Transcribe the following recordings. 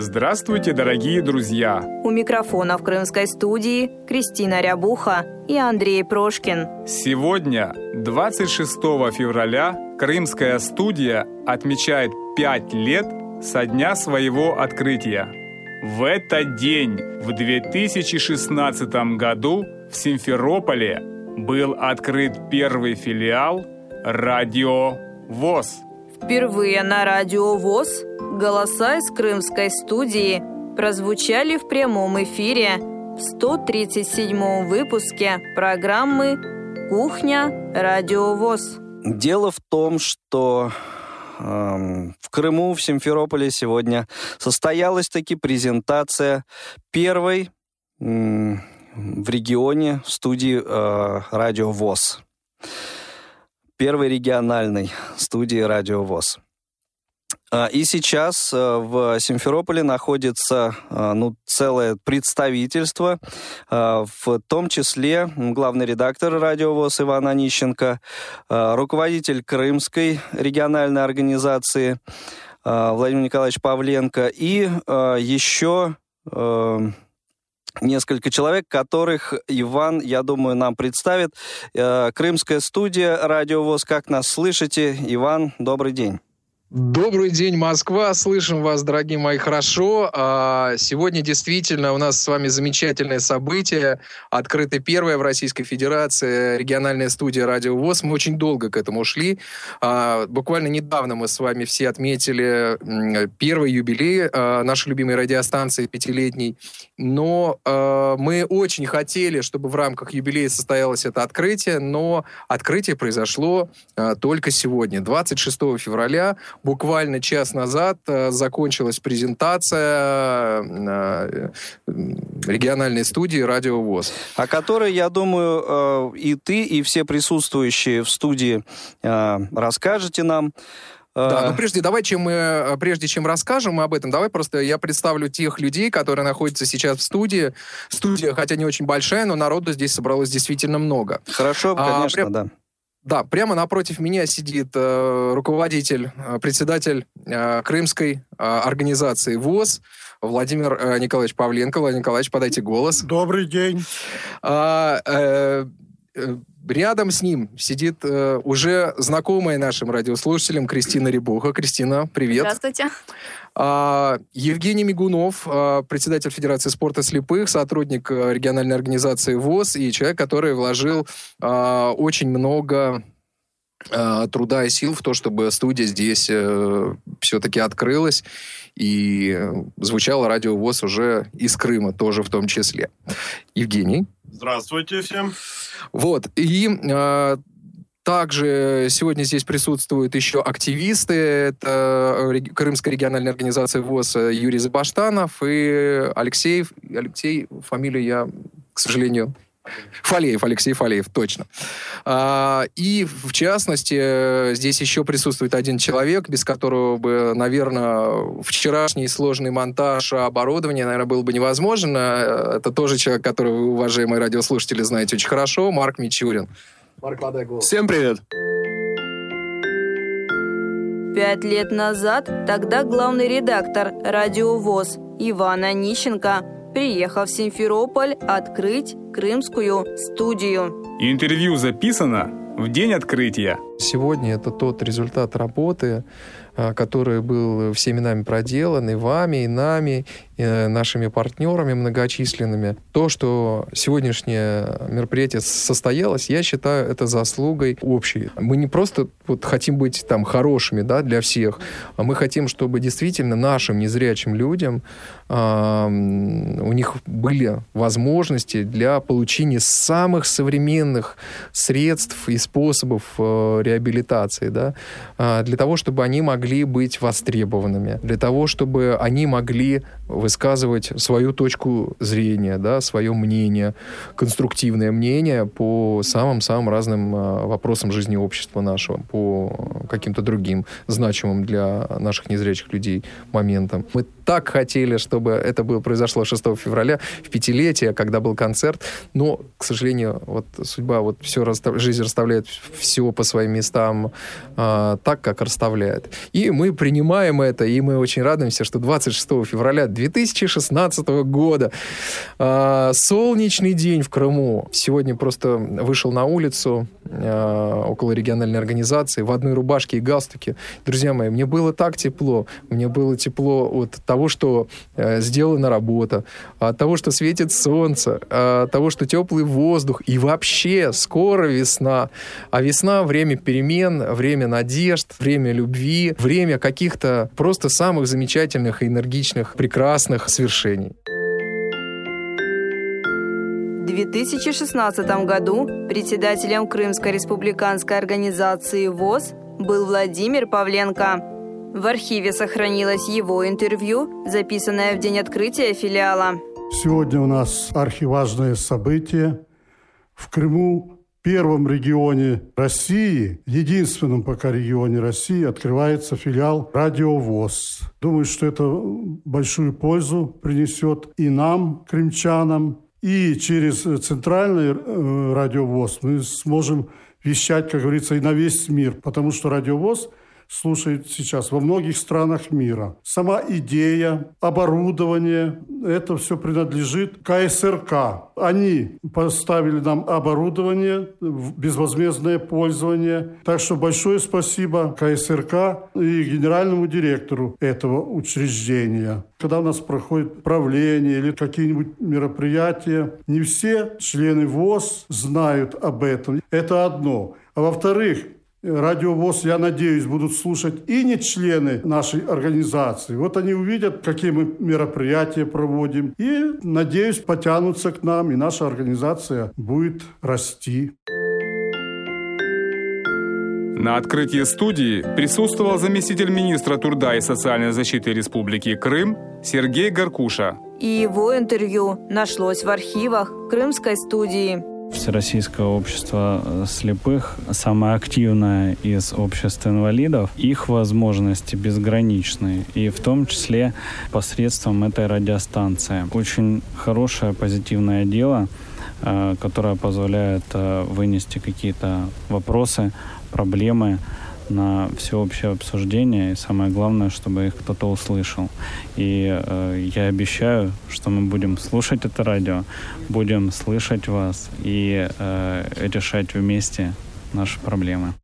Здравствуйте, дорогие друзья! У микрофона в крымской студии Кристина Рябуха и Андрей Прошкин. Сегодня, 26 февраля, Крымская студия отмечает 5 лет со дня своего открытия. В этот день, в 2016 году, в Симферополе был открыт первый филиал «Радио ВОЗ». Впервые на радио ВОЗ голоса из крымской студии прозвучали в прямом эфире в 137-м выпуске программы «Кухня. Радио ВОЗ». Дело в том, что э, в Крыму, в Симферополе сегодня состоялась таки презентация первой в регионе студии э, «Радио ВОЗ» первой региональной студии «Радио ВОЗ». А, и сейчас э, в Симферополе находится э, ну, целое представительство, э, в том числе главный редактор «Радио ВОЗ» Иван Онищенко, руководитель Крымской региональной организации Владимир Николаевич Павленко и еще несколько человек, которых Иван, я думаю, нам представит. Э, Крымская студия «Радио ВОЗ». Как нас слышите? Иван, добрый день. Добрый день, Москва. Слышим вас, дорогие мои, хорошо. А, сегодня действительно у нас с вами замечательное событие. Открыта первая в Российской Федерации региональная студия «Радио ВОЗ». Мы очень долго к этому шли. А, буквально недавно мы с вами все отметили первый юбилей а, нашей любимой радиостанции пятилетней. Но мы очень хотели, чтобы в рамках юбилея состоялось это открытие, но открытие произошло только сегодня, 26 февраля буквально час назад э, закончилась презентация э, региональной студии «Радио ВОЗ». О которой, я думаю, э, и ты, и все присутствующие в студии расскажете нам. Да, но прежде давай, чем мы, прежде чем расскажем об этом, давай просто я представлю тех людей, которые находятся сейчас в студии. Студия, хотя не очень большая, но народу здесь собралось действительно много. Хорошо, а, конечно, а, да. Да, прямо напротив меня сидит э, руководитель, э, председатель э, крымской э, организации ВОЗ Владимир э, Николаевич Павленко. Владимир Николаевич, подайте голос. Добрый день. А, э, э, рядом с ним сидит э, уже знакомая нашим радиослушателям Кристина Рябуха. Кристина, привет. Здравствуйте. А, Евгений Мигунов, а, председатель Федерации спорта слепых, сотрудник а, региональной организации ВОЗ и человек, который вложил очень много труда и сил в то, чтобы студия здесь э, все-таки открылась и звучало радио ВОЗ уже из Крыма тоже в том числе. Евгений. Здравствуйте всем. Вот. И также сегодня здесь присутствуют еще активисты. Это э, Крымская региональная организация ВОЗ э, Юрий Забаштанов и Алексей, Алексей, фамилию я, к сожалению, Фалеев, Алексей Фалеев, точно. А, и, в частности, здесь еще присутствует один человек, без которого бы, наверное, вчерашний сложный монтаж оборудования, наверное, был бы невозможен. Э, это тоже человек, которого вы, уважаемые радиослушатели, знаете очень хорошо, Марк Мичурин. Марк, подай голос. Всем привет. Пять лет назад тогда главный редактор «Радио ВОЗ» Иван Онищенко приехал в Симферополь открыть крымскую студию. Интервью записано в день открытия. Сегодня это тот результат работы, а, который был всеми нами проделан, и вами, и нами, э, нашими партнерами многочисленными. То, что сегодняшнее мероприятие состоялось, я считаю это заслугой общей. Мы не просто вот хотим быть там хорошими да, для всех, а мы хотим, чтобы действительно нашим незрячим людям э, у них были возможности для получения самых современных средств и способов э, реабилитации, да, а, для того, чтобы они могли быть востребованными, для того, чтобы они могли высказывать свою точку зрения, да, свое мнение, конструктивное мнение по самым-самым разным а, вопросам жизни общества нашего, по каким-то другим значимым для наших незрячих людей моментам. Мы так хотели, чтобы это было, произошло 6 февраля, в пятилетие, когда был концерт, но, к сожалению, вот судьба, вот все, жизнь расставляет все по своим местам э, так, как расставляет. И мы принимаем это, и мы очень радуемся, что 26 февраля 2016 года э, солнечный день в Крыму. Сегодня просто вышел на улицу э, около региональной организации в одной рубашке и галстуке. Друзья мои, мне было так тепло, мне было тепло от того, что э, сделана работа, от того, что светит солнце, от того, что теплый воздух, и вообще скоро весна. А весна — время перемен, время надежд, время любви, время каких-то просто самых замечательных, энергичных, прекрасных свершений. В 2016 году председателем Крымской республиканской организации ВОЗ был Владимир Павленко. В архиве сохранилось его интервью, записанное в день открытия филиала. Сегодня у нас архиважное событие. В Крыму, первом регионе России, единственном пока регионе России, открывается филиал «Радиовоз». Думаю, что это большую пользу принесет и нам, крымчанам, и через центральный э, радиовоз мы сможем вещать, как говорится, и на весь мир, потому что радиовоз – слушают сейчас во многих странах мира. Сама идея, оборудование, это все принадлежит КСРК. Они поставили нам оборудование безвозмездное пользование. Так что большое спасибо КСРК и генеральному директору этого учреждения. Когда у нас проходит правление или какие-нибудь мероприятия, не все члены ВОЗ знают об этом. Это одно. А во-вторых, Радиовоз, я надеюсь, будут слушать и не члены нашей организации. Вот они увидят, какие мы мероприятия проводим, и, надеюсь, потянутся к нам, и наша организация будет расти. На открытии студии присутствовал заместитель министра труда и социальной защиты Республики Крым Сергей Гаркуша. И его интервью нашлось в архивах Крымской студии. Всероссийское общество э, слепых, самое активное из обществ инвалидов, их возможности безграничны, и в том числе посредством этой радиостанции. Очень хорошее позитивное дело, э, которое позволяет э, вынести какие-то вопросы, проблемы, на всеобщее обсуждение, и самое главное, чтобы их кто-то услышал. И э, я обещаю, что мы будем слушать это радио, будем слышать вас и э, решать вместе наши проблемы.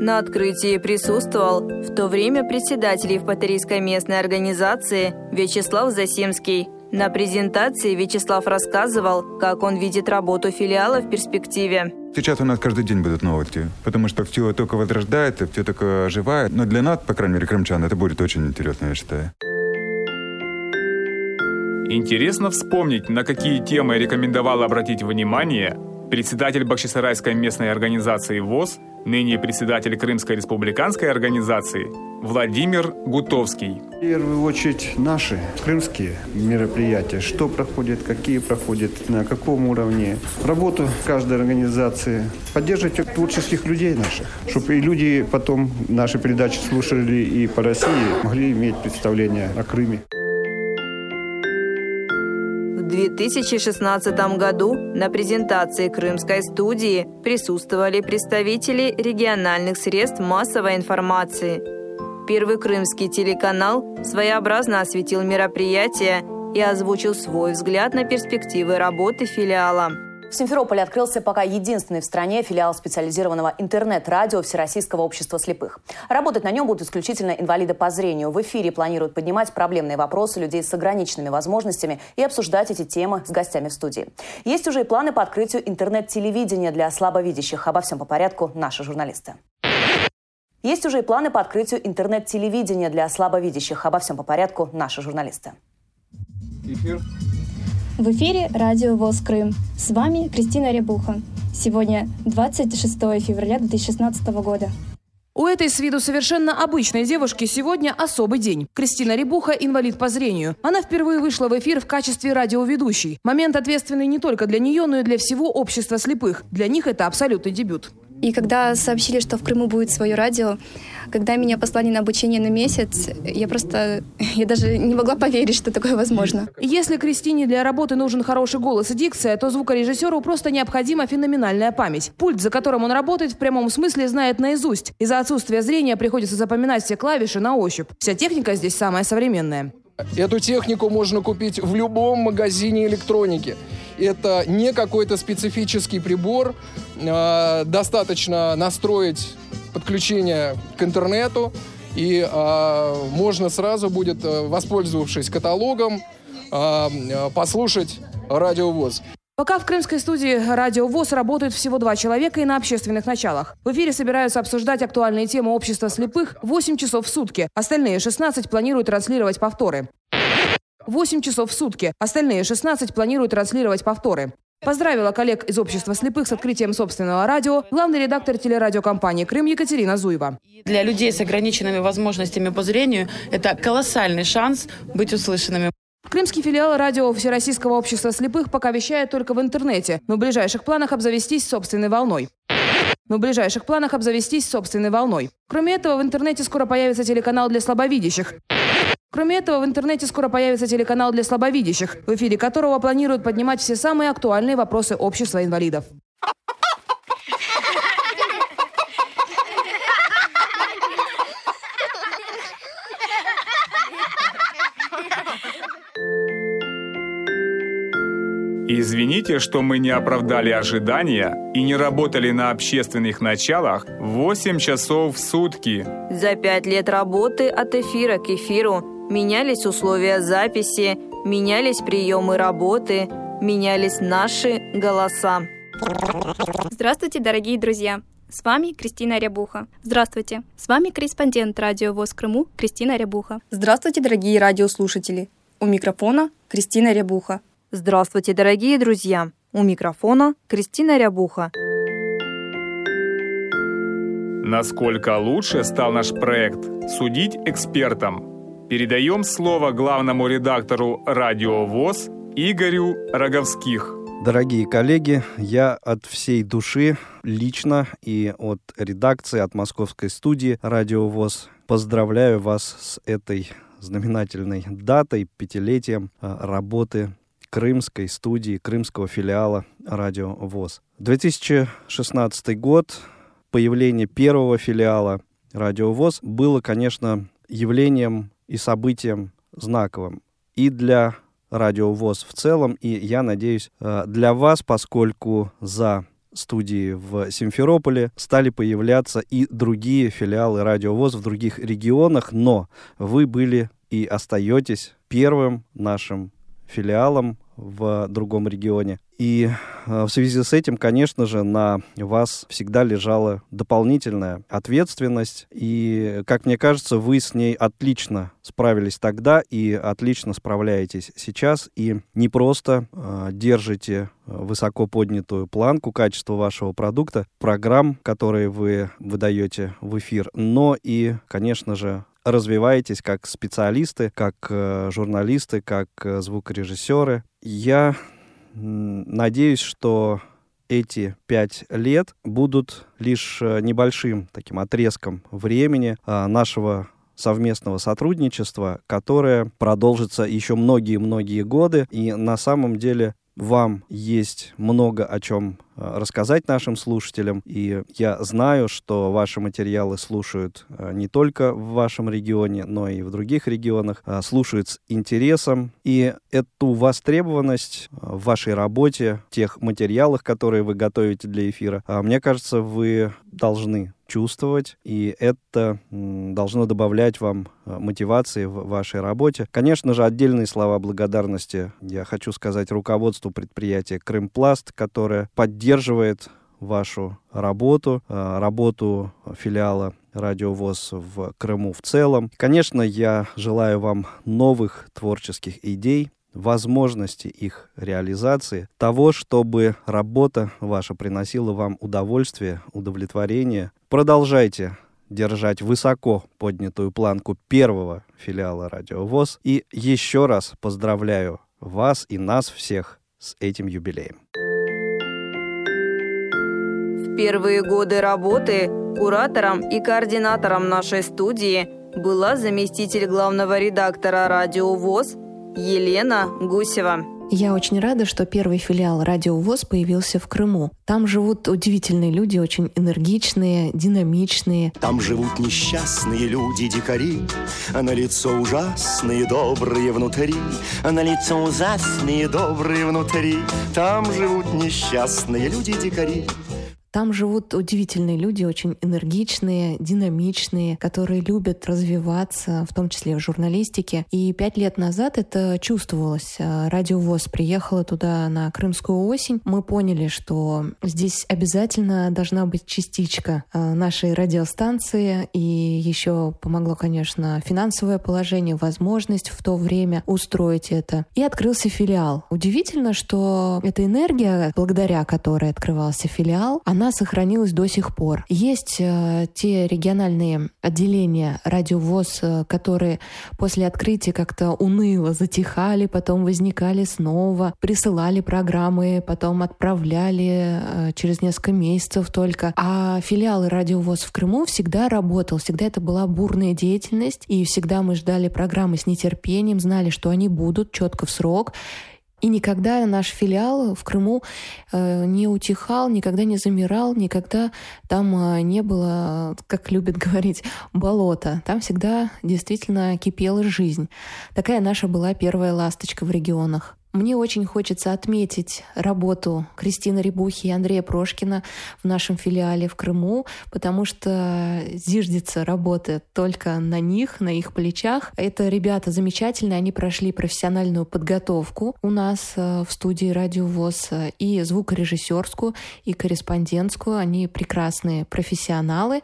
На открытии присутствовал в то время председатель Евпаторийской местной организации Вячеслав Засимский. На презентации Вячеслав рассказывал, как он видит работу филиала в перспективе. Сейчас у нас каждый день будут новости, потому что все только возрождается, все только оживает. Но для нас, по крайней мере, крымчан, это будет очень интересно, я считаю. Интересно вспомнить, на какие темы рекомендовал обратить внимание председатель Бахчисарайской местной организации ВОЗ, ныне председатель Крымской республиканской организации Владимир Гутовский. В первую очередь наши крымские мероприятия, что проходит, какие проходят, на каком уровне. Работу каждой организации, поддерживать творческих людей наших, чтобы и люди потом наши передачи слушали и по России, могли иметь представление о Крыме. В 2016 году на презентации Крымской студии присутствовали представители региональных средств массовой информации. Первый крымский телеканал своеобразно осветил мероприятие и озвучил свой взгляд на перспективы работы филиала. В Симферополе открылся пока единственный в стране филиал специализированного интернет-радио Всероссийского общества слепых. Работать на нем будут исключительно инвалиды по зрению. В эфире планируют поднимать проблемные вопросы людей с ограниченными возможностями и обсуждать эти темы с гостями в студии. Есть уже и планы по открытию интернет-телевидения для слабовидящих. Обо всем по порядку наши журналисты. Есть уже и планы по открытию интернет-телевидения для слабовидящих. Обо всем по порядку наши журналисты. Эфир в эфире радио ВОЗ Крым. С вами Кристина Рябуха. Сегодня 26 февраля 2016 года. У этой с виду совершенно обычной девушки сегодня особый день. Кристина Рябуха – инвалид по зрению. Она впервые вышла в эфир в качестве радиоведущей. Момент ответственный не только для нее, но и для всего общества слепых. Для них это абсолютный дебют. И когда сообщили, что в Крыму будет свое радио, когда меня послали на обучение на месяц, я просто, я даже не могла поверить, что такое возможно. Если Кристине для работы нужен хороший голос и дикция, то звукорежиссеру просто необходима феноменальная память. Пульт, за которым он работает, в прямом смысле знает наизусть. Из-за отсутствия зрения приходится запоминать все клавиши на ощупь. Вся техника здесь самая современная. Эту технику можно купить в любом магазине электроники. Это не какой-то специфический прибор. А, достаточно настроить подключение к интернету, и а, можно сразу будет, э, воспользовавшись каталогом, а, послушать радиовоз. Пока в крымской студии «Радио ВОЗ» работают всего два человека и на общественных началах. В эфире собираются обсуждать актуальные темы общества слепых 8 часов в сутки. Остальные 16 планируют транслировать повторы. 8 часов в сутки. Остальные 16 планируют транслировать повторы. Поздравила коллег из общества слепых с открытием собственного радио главный редактор телерадиокомпании «Крым» Екатерина Зуева. Для людей с ограниченными возможностями по зрению это колоссальный шанс быть услышанными. Крымский филиал радио Всероссийского общества слепых пока вещает только в интернете, но в ближайших планах обзавестись собственной волной. Но в ближайших планах обзавестись собственной волной. Кроме этого, в интернете скоро появится телеканал для слабовидящих. Кроме этого, в интернете скоро появится телеканал для слабовидящих, в эфире которого планируют поднимать все самые актуальные вопросы общества инвалидов. Извините, что мы не оправдали ожидания и не работали на общественных началах 8 часов в сутки. За пять лет работы от эфира к эфиру Менялись условия записи, менялись приемы работы, менялись наши голоса. Здравствуйте, дорогие друзья! С вами Кристина Рябуха. Здравствуйте. С вами корреспондент радио ВОЗ Крыму Кристина Рябуха. Здравствуйте, дорогие радиослушатели. У микрофона Кристина Рябуха. Здравствуйте, дорогие друзья. У микрофона Кристина Рябуха. Насколько лучше стал наш проект «Судить экспертам» Передаем слово главному редактору «Радио ВОЗ» Игорю Роговских. Дорогие коллеги, я от всей души лично и от редакции, от московской студии «Радио ВОЗ» поздравляю вас с этой знаменательной датой, пятилетием а, работы крымской студии, крымского филиала «Радио ВОЗ». 2016 год, появление первого филиала «Радио ВОЗ» было, конечно, явлением и событием знаковым и для Радио ВОЗ в целом, и, я надеюсь, э, для вас, поскольку за студии в Симферополе стали появляться и другие филиалы Радио ВОЗ в других регионах, но вы были и остаетесь первым нашим филиалом в другом регионе. И э, в связи с этим, конечно же, на вас всегда лежала дополнительная ответственность. И, как мне кажется, вы с ней отлично справились тогда и отлично справляетесь сейчас. И не просто э, держите высоко поднятую планку качества вашего продукта, программ, которые вы выдаете в эфир, но и, конечно же, развиваетесь как специалисты, как э, журналисты, как э, звукорежиссеры. Я надеюсь, что эти пять лет будут лишь э, небольшим таким отрезком времени э, нашего совместного сотрудничества, которое продолжится еще многие-многие годы. И на самом деле вам есть много о чем э, рассказать нашим слушателям. И я знаю, что ваши материалы слушают э, не только в вашем регионе, но и в других регионах, э, слушают с интересом. И эту востребованность в вашей работе, тех материалах, которые вы готовите для эфира, мне кажется, вы должны чувствовать, и это должно добавлять вам э, мотивации в вашей работе. Конечно же, отдельные слова благодарности я хочу сказать руководству предприятия «Крымпласт», которое поддерживает вашу работу, э, работу филиала радиовоз в Крыму в целом. Конечно, я желаю вам новых творческих идей, возможности их реализации, того, чтобы работа ваша приносила вам удовольствие, удовлетворение. Продолжайте держать высоко поднятую планку первого филиала «Радио ВОЗ». И еще раз поздравляю вас и нас всех с этим юбилеем. В первые годы работы куратором и координатором нашей студии была заместитель главного редактора «Радио ВОЗ» Елена Гусева. Я очень рада, что первый филиал «Радио ВОЗ» появился в Крыму. Там живут удивительные люди, очень энергичные, динамичные. Там живут несчастные люди-дикари, а на лицо ужасные, добрые внутри, а на лицо ужасные, добрые внутри. Там живут несчастные люди-дикари, там живут удивительные люди, очень энергичные, динамичные, которые любят развиваться, в том числе в журналистике. И пять лет назад это чувствовалось. А, Радио ВОЗ приехала туда на Крымскую осень. Мы поняли, что здесь обязательно должна быть частичка а, нашей радиостанции. И еще помогло, конечно, финансовое положение, возможность в то время устроить это. И открылся филиал. Удивительно, что эта энергия, благодаря которой открывался филиал, она она сохранилась до сих пор. Есть э, те региональные отделения радиовоз, э, которые после открытия как-то уныло затихали, потом возникали снова, присылали программы, потом отправляли э, через несколько месяцев только. А филиалы радиовоз в Крыму всегда работал, всегда это была бурная деятельность, и всегда мы ждали программы с нетерпением, знали, что они будут четко в срок. И никогда наш филиал в Крыму э, не утихал, никогда не замирал, никогда там э, не было, как любят говорить, болота. Там всегда действительно кипела жизнь. Такая наша была первая ласточка в регионах. Мне очень хочется отметить работу Кристины Рябухи и Андрея Прошкина в нашем филиале в Крыму, потому что зиждется работа только на них, на их плечах. Это ребята замечательные, они прошли профессиональную подготовку у нас э, в студии Радио ВОЗ э, и звукорежиссерскую, и корреспондентскую. Они прекрасные профессионалы.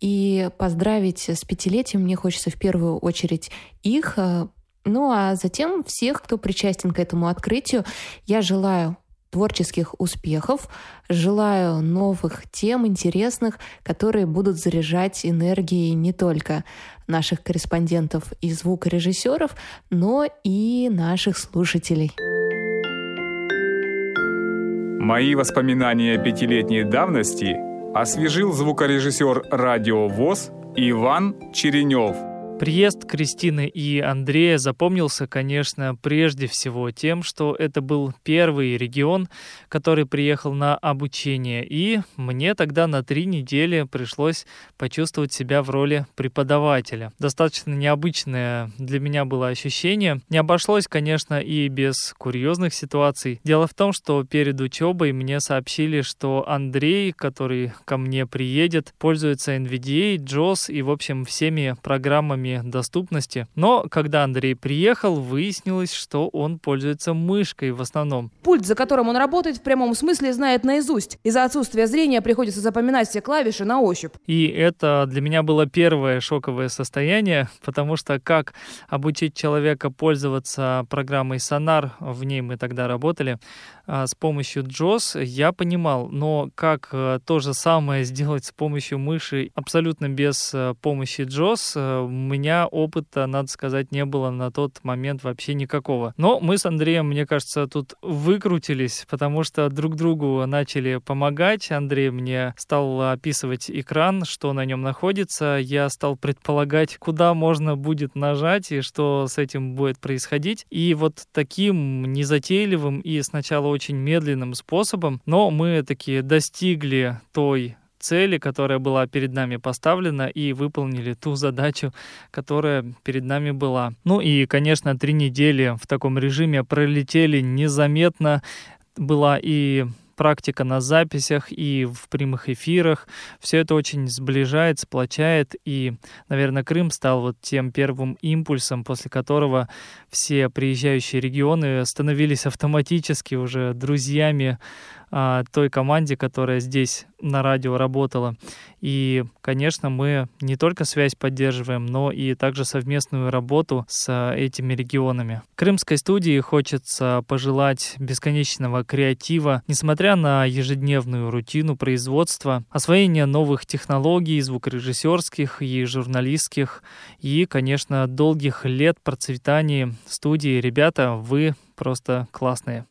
И поздравить с пятилетием мне хочется в первую очередь их, э, ну а затем всех, кто причастен к этому открытию, я желаю творческих успехов, желаю новых тем интересных, которые будут заряжать энергией не только наших корреспондентов и звукорежиссеров, но и наших слушателей. Мои воспоминания пятилетней давности освежил звукорежиссер «Радио ВОЗ» Иван Черенев – Приезд Кристины и Андрея запомнился, конечно, прежде всего тем, что это был первый регион, который приехал на обучение, и мне тогда на три недели пришлось почувствовать себя в роли преподавателя. Достаточно необычное для меня было ощущение. Не обошлось, конечно, и без курьезных ситуаций. Дело в том, что перед учебой мне сообщили, что Андрей, который ко мне приедет, пользуется NVDA, JOS и, в общем, всеми программами уровне доступности. Но когда Андрей приехал, выяснилось, что он пользуется мышкой в основном. Пульт, за которым он работает, в прямом смысле знает наизусть. Из-за отсутствия зрения приходится запоминать все клавиши на ощупь. И это для меня было первое шоковое состояние, потому что как обучить человека пользоваться программой Sonar, в ней мы тогда работали, с помощью JOS, я понимал, но как э, то же самое сделать с помощью мыши абсолютно без э, помощи JOS, э, меня опыта, надо сказать, не было на тот момент вообще никакого. Но мы с Андреем, мне кажется, тут выкрутились, потому что друг другу начали помогать. Андрей мне стал описывать экран, что на нем находится. Я стал предполагать, куда можно будет нажать и что с этим будет происходить. И вот таким незатейливым и сначала очень медленным способом, но мы таки достигли той цели, которая была перед нами поставлена, и выполнили ту задачу, которая перед нами была. Ну и, конечно, три недели в таком режиме пролетели незаметно. Была и практика на записях и в прямых эфирах. Все это очень сближает, сплочает. И, наверное, Крым стал вот тем первым импульсом, после которого все приезжающие регионы становились автоматически уже друзьями а, той команде, которая здесь на радио работала. И, конечно, мы не только связь поддерживаем, но и также совместную работу с этими регионами. Крымской студии хочется пожелать бесконечного креатива, несмотря на ежедневную рутину производства, освоения новых технологий, звукорежиссерских и журналистских, и, конечно, долгих лет процветания студии. Ребята, вы просто классные.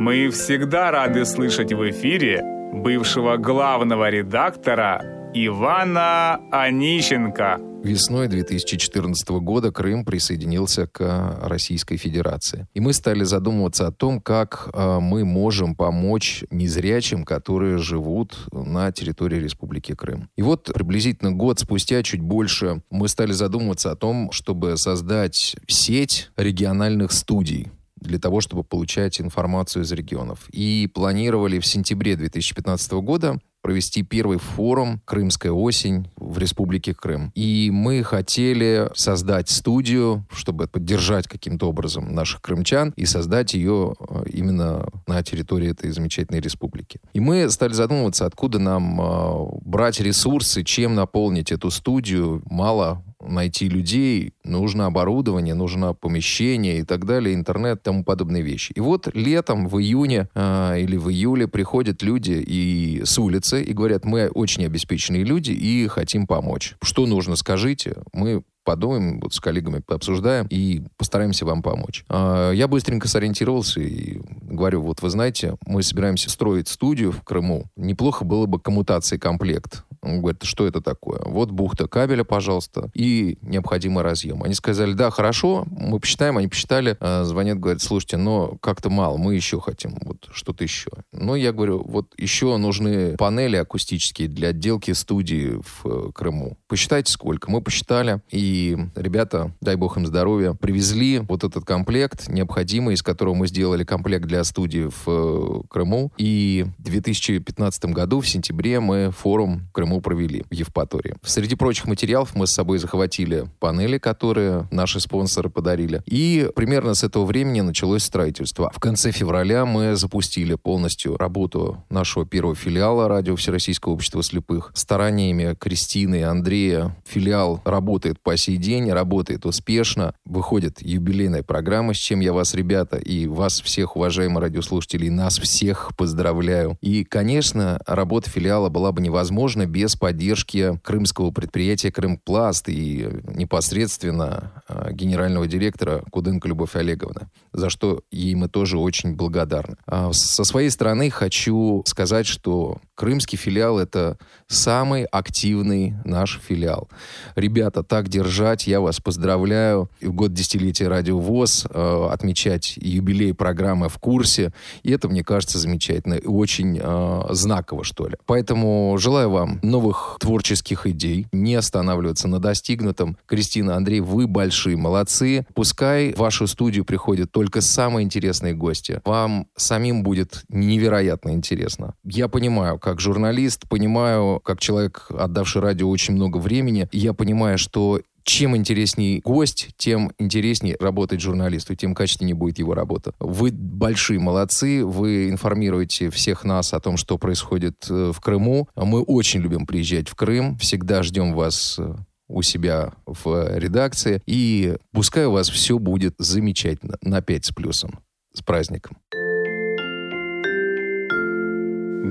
Мы всегда рады слышать в эфире бывшего главного редактора Ивана Онищенко. Весной 2014 года Крым присоединился к Российской Федерации. И мы стали задумываться о том, как а, мы можем помочь незрячим, которые живут на территории Республики Крым. И вот приблизительно год спустя, чуть больше, мы стали задумываться о том, чтобы создать сеть региональных студий для того, чтобы получать информацию из регионов. И планировали в сентябре 2015 года провести первый форум «Крымская осень» в Республике Крым. И мы хотели создать студию, чтобы поддержать каким-то образом наших крымчан и создать ее э, именно на территории этой замечательной республики. И мы стали задумываться, откуда нам э, брать ресурсы, чем наполнить эту студию. Мало найти людей, нужно оборудование, нужно помещение и так далее, интернет, тому подобные вещи. И вот летом, в июне э, или в июле приходят люди и с улицы и говорят, мы очень обеспеченные люди и хотим помочь. Что нужно, скажите. Мы подумаем, вот с коллегами обсуждаем и постараемся вам помочь. А, я быстренько сориентировался и говорю, вот вы знаете, мы собираемся строить студию в Крыму. Неплохо было бы коммутации комплект. Он говорит, что это такое? Вот бухта кабеля, пожалуйста, и необходимый разъем. Они сказали, да, хорошо, мы посчитаем, они посчитали, а, звонят, говорят, слушайте, но как-то мало, мы еще хотим вот что-то еще. Но я говорю, вот еще нужны панели акустические для отделки студии в э, Крыму. Посчитайте сколько. Мы посчитали, и и ребята, дай бог им здоровья, привезли вот этот комплект необходимый, из которого мы сделали комплект для студии в э, Крыму. И в 2015 году, в сентябре, мы форум в Крыму провели в Евпатории. Среди прочих материалов мы с собой захватили панели, которые наши спонсоры подарили. И примерно с этого времени началось строительство. В конце февраля мы запустили полностью работу нашего первого филиала радио Всероссийского общества слепых. Стараниями Кристины и Андрея филиал работает по сей день, работает успешно. Выходит юбилейная программа, с чем я вас, ребята, и вас всех, уважаемые радиослушатели, нас всех поздравляю. И, конечно, работа филиала была бы невозможна без поддержки крымского предприятия «Крымпласт» и непосредственно а, генерального директора Куденко Любовь Олеговна, за что ей мы тоже очень благодарны. А со своей стороны хочу сказать, что крымский филиал — это самый активный наш филиал. Ребята так держат поддержать. Я вас поздравляю. И в год десятилетия Радио ВОЗ э, отмечать юбилей программы в курсе. И это, мне кажется, замечательно. И очень э, знаково, что ли. Поэтому желаю вам новых творческих идей, не останавливаться на достигнутом. Кристина, Андрей, вы большие молодцы. Пускай в вашу студию приходят только самые интересные гости. Вам самим будет невероятно интересно. Я понимаю, как журналист, понимаю, как человек, отдавший радио очень много времени, я понимаю, что чем интереснее гость, тем интереснее работать журналисту, тем качественнее будет его работа. Вы большие молодцы, вы информируете всех нас о том, что происходит э, в Крыму. Мы очень любим приезжать в Крым, всегда ждем вас э, у себя в редакции. И пускай у вас все будет замечательно, на 5 с плюсом. С праздником.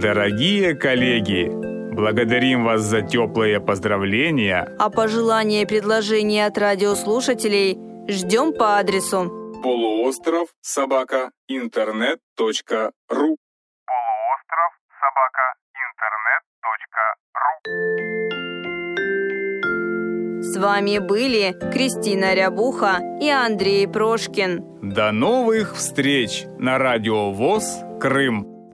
Дорогие коллеги, Благодарим вас за теплые поздравления. А пожелания и предложения от радиослушателей ждем по адресу полуостров собака интернет.ру полуостров собака интернет.ру С вами были Кристина Рябуха и Андрей Прошкин. До новых встреч на Радио ВОЗ Крым.